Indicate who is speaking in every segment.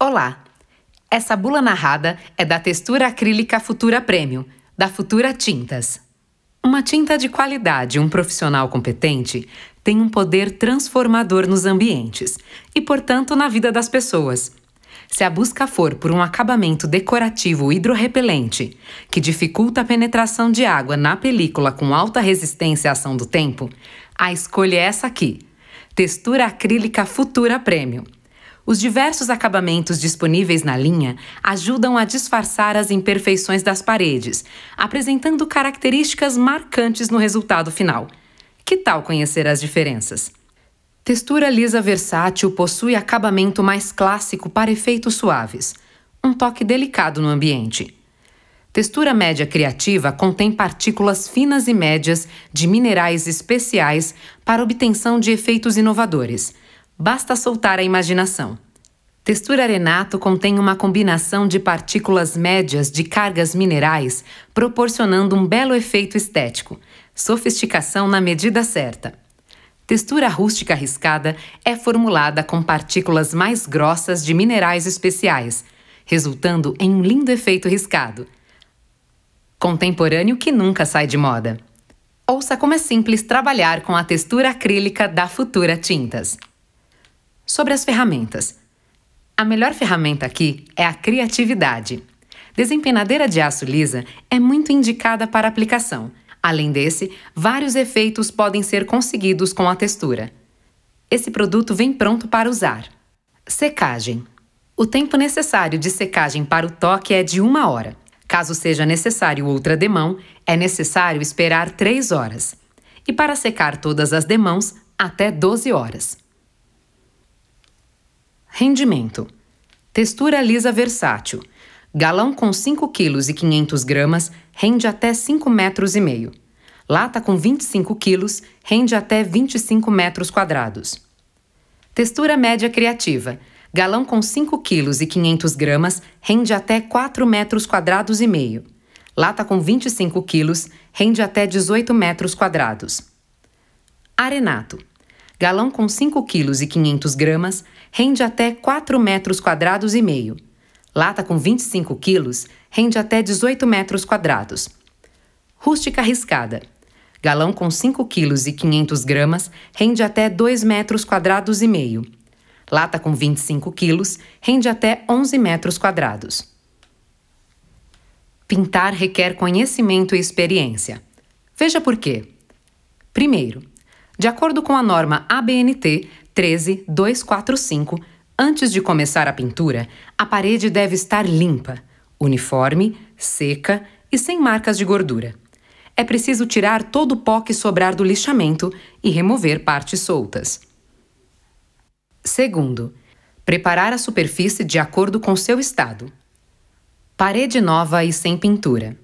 Speaker 1: Olá! Essa bula narrada é da textura acrílica Futura Premium, da Futura Tintas. Uma tinta de qualidade, um profissional competente, tem um poder transformador nos ambientes e, portanto, na vida das pessoas. Se a busca for por um acabamento decorativo hidrorrepelente, que dificulta a penetração de água na película com alta resistência à ação do tempo, a escolha é essa aqui: Textura Acrílica Futura Premium. Os diversos acabamentos disponíveis na linha ajudam a disfarçar as imperfeições das paredes, apresentando características marcantes no resultado final. Que tal conhecer as diferenças? Textura lisa versátil possui acabamento mais clássico para efeitos suaves, um toque delicado no ambiente. Textura média criativa contém partículas finas e médias de minerais especiais para obtenção de efeitos inovadores. Basta soltar a imaginação. Textura arenato contém uma combinação de partículas médias de cargas minerais, proporcionando um belo efeito estético. Sofisticação na medida certa. Textura rústica riscada é formulada com partículas mais grossas de minerais especiais, resultando em um lindo efeito riscado. Contemporâneo que nunca sai de moda. Ouça como é simples trabalhar com a textura acrílica da Futura Tintas. Sobre as ferramentas. A melhor ferramenta aqui é a criatividade. Desempenadeira de aço lisa é muito indicada para aplicação Além desse, vários efeitos podem ser conseguidos com a textura. Esse produto vem pronto para usar. Secagem. O tempo necessário de secagem para o toque é de uma hora. Caso seja necessário outra demão, é necessário esperar 3 horas. E para secar todas as demãos, até 12 horas. Rendimento. Textura lisa versátil. Galão com 5 kg e 500 gramas rende até 5 metros e meio. Lata com 25 quilos rende até 25 metros quadrados. Textura média criativa. Galão com 5 kg e 500 gramas rende até 4 metros quadrados e meio. Lata com 25 quilos rende até 18 metros quadrados. Arenato. Galão com 5 kg e 500 gramas rende até 4 metros quadrados e meio. Lata com 25 quilos rende até 18 metros quadrados. Rústica riscada. Galão com 5 quilos e 500 gramas rende até 2 metros quadrados e meio. Lata com 25 quilos rende até 11 metros quadrados. Pintar requer conhecimento e experiência. Veja por quê. Primeiro, de acordo com a norma ABNT 13245, Antes de começar a pintura, a parede deve estar limpa, uniforme, seca e sem marcas de gordura. É preciso tirar todo o pó que sobrar do lixamento e remover partes soltas. Segundo, preparar a superfície de acordo com seu estado. Parede nova e sem pintura.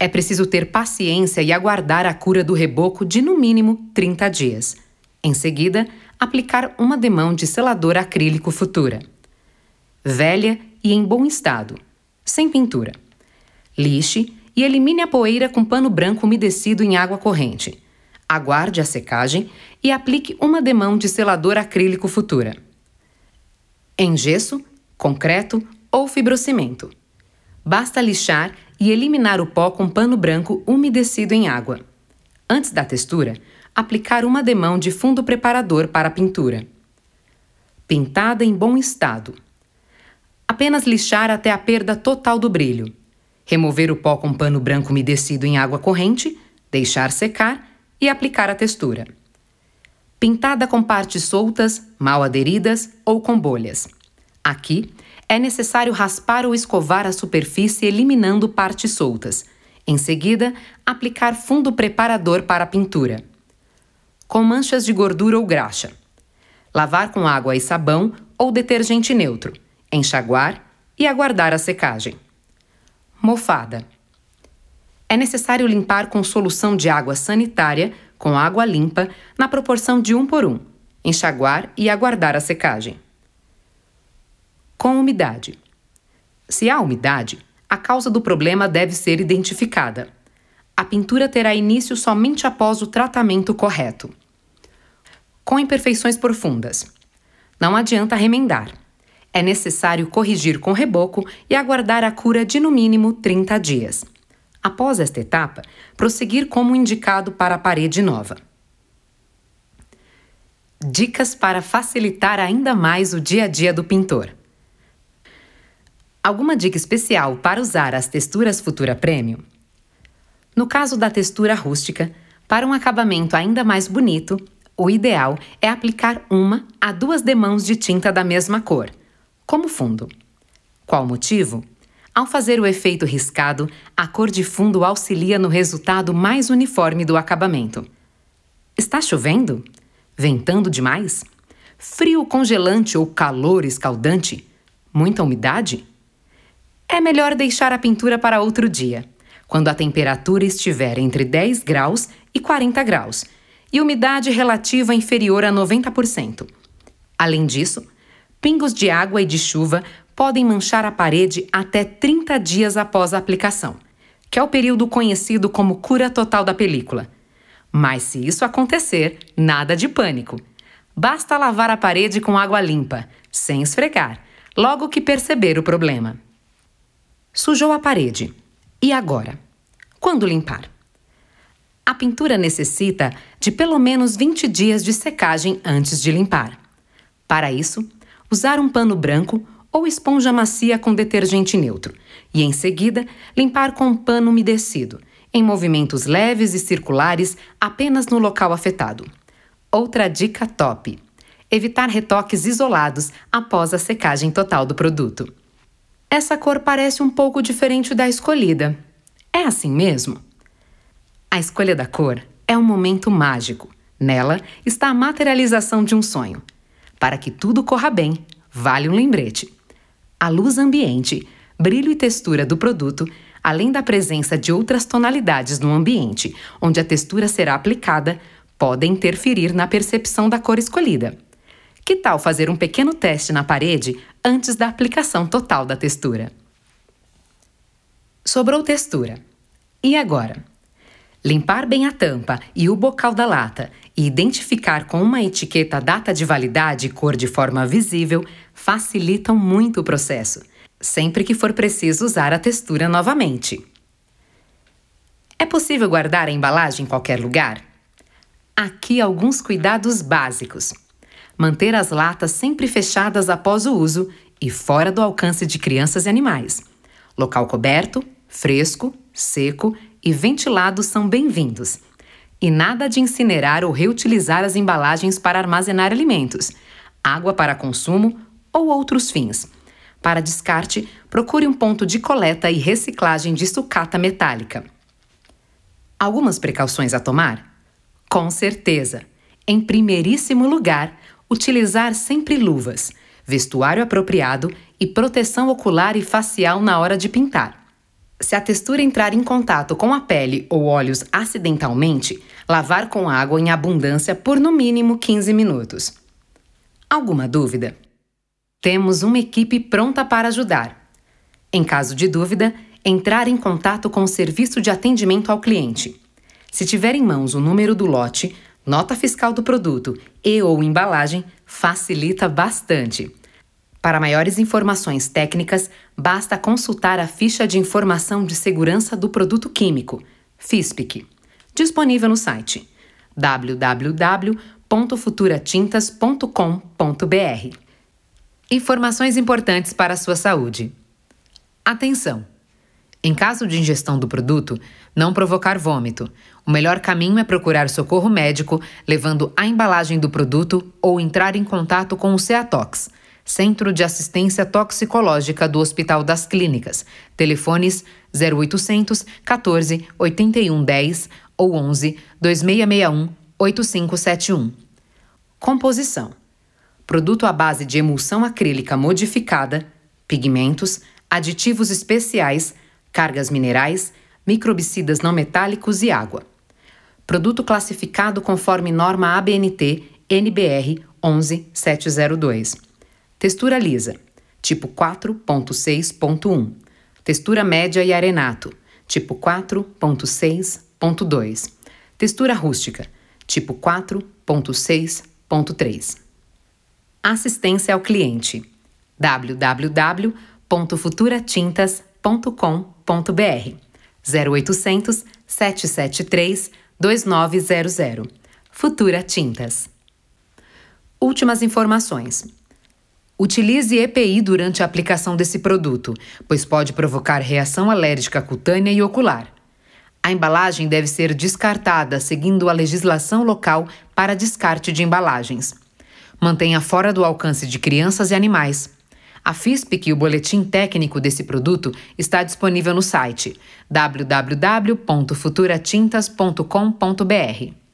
Speaker 1: É preciso ter paciência e aguardar a cura do reboco de no mínimo 30 dias. Em seguida, aplicar uma demão de selador acrílico futura. Velha e em bom estado, sem pintura. Lixe e elimine a poeira com pano branco umedecido em água corrente. Aguarde a secagem e aplique uma demão de selador acrílico futura. Em gesso, concreto ou fibrocimento. Basta lixar e eliminar o pó com pano branco umedecido em água. Antes da textura, aplicar uma demão de fundo preparador para a pintura. Pintada em bom estado. Apenas lixar até a perda total do brilho. Remover o pó com pano branco umedecido em água corrente, deixar secar e aplicar a textura. Pintada com partes soltas, mal aderidas ou com bolhas. Aqui, é necessário raspar ou escovar a superfície eliminando partes soltas. Em seguida, aplicar fundo preparador para a pintura com manchas de gordura ou graxa. Lavar com água e sabão ou detergente neutro, enxaguar e aguardar a secagem. Mofada. É necessário limpar com solução de água sanitária com água limpa na proporção de 1 por 1, enxaguar e aguardar a secagem. Com umidade. Se há umidade, a causa do problema deve ser identificada a pintura terá início somente após o tratamento correto. Com imperfeições profundas. Não adianta remendar. é necessário corrigir com reboco e aguardar a cura de no mínimo 30 dias. Após esta etapa, prosseguir como indicado para a parede nova. Dicas para facilitar ainda mais o dia a dia do pintor. Alguma dica especial para usar as texturas Futura Premium? No caso da textura rústica, para um acabamento ainda mais bonito, o ideal é aplicar uma a duas demãos de tinta da mesma cor, como fundo. Qual o motivo? Ao fazer o efeito riscado, a cor de fundo auxilia no resultado mais uniforme do acabamento. Está chovendo? Ventando demais? Frio congelante ou calor escaldante? Muita umidade? É melhor deixar a pintura para outro dia, quando a temperatura estiver entre 10 graus e 40 graus e umidade relativa inferior a 90%. Além disso, pingos de água e de chuva podem manchar a parede até 30 dias após a aplicação, que é o período conhecido como cura total da película. Mas se isso acontecer, nada de pânico. Basta lavar a parede com água limpa, sem esfregar, logo que perceber o problema. Sujou a parede. E agora? Quando limpar? A pintura necessita de pelo menos 20 dias de secagem antes de limpar. Para isso, usar um pano branco ou esponja macia com detergente neutro e, em seguida, limpar com um pano umedecido, em movimentos leves e circulares apenas no local afetado. Outra dica top: evitar retoques isolados após a secagem total do produto. Essa cor parece um pouco diferente da escolhida. É assim mesmo? A escolha da cor é um momento mágico. Nela está a materialização de um sonho. Para que tudo corra bem, vale um lembrete. A luz ambiente, brilho e textura do produto, além da presença de outras tonalidades no ambiente, onde a textura será aplicada, podem interferir na percepção da cor escolhida. Que tal fazer um pequeno teste na parede antes da aplicação total da textura? Sobrou textura. E agora? Limpar bem a tampa e o bocal da lata e identificar com uma etiqueta a data de validade e cor de forma visível facilitam muito o processo, sempre que for preciso usar a textura novamente. É possível guardar a embalagem em qualquer lugar? Aqui alguns cuidados básicos. Manter as latas sempre fechadas após o uso e fora do alcance de crianças e animais. Local coberto, fresco, seco e ventilado são bem-vindos. E nada de incinerar ou reutilizar as embalagens para armazenar alimentos, água para consumo ou outros fins. Para descarte, procure um ponto de coleta e reciclagem de sucata metálica. Algumas precauções a tomar? Com certeza! Em primeiríssimo lugar, utilizar sempre luvas, vestuário apropriado e proteção ocular e facial na hora de pintar. Se a textura entrar em contato com a pele ou olhos acidentalmente, lavar com água em abundância por no mínimo 15 minutos. Alguma dúvida? Temos uma equipe pronta para ajudar. Em caso de dúvida, entrar em contato com o serviço de atendimento ao cliente. Se tiver em mãos o número do lote, nota fiscal do produto e ou embalagem, facilita bastante. Para maiores informações técnicas, basta consultar a ficha de informação de segurança do produto químico, FISPIC, disponível no site www.futuratintas.com.br. Informações importantes para a sua saúde. Atenção! Em caso de ingestão do produto, não provocar vômito. O melhor caminho é procurar socorro médico, levando a embalagem do produto ou entrar em contato com o CEATOX Centro de Assistência Toxicológica do Hospital das Clínicas. Telefones 0800 14 81 10 ou 11 2661 8571. Composição: Produto à base de emulsão acrílica modificada, pigmentos, aditivos especiais, cargas minerais, microbicidas não metálicos e água. Produto classificado conforme norma ABNT NBR 11702. Textura lisa, tipo 4.6.1. Textura média e arenato, tipo 4.6.2. Textura rústica, tipo 4.6.3. Assistência ao cliente. www.futuratintas.com.br 0800 773 2900. Futura Tintas. Últimas informações. Utilize EPI durante a aplicação desse produto, pois pode provocar reação alérgica cutânea e ocular. A embalagem deve ser descartada seguindo a legislação local para descarte de embalagens. Mantenha fora do alcance de crianças e animais. A FISPIC e o boletim técnico desse produto está disponível no site www.futuratintas.com.br.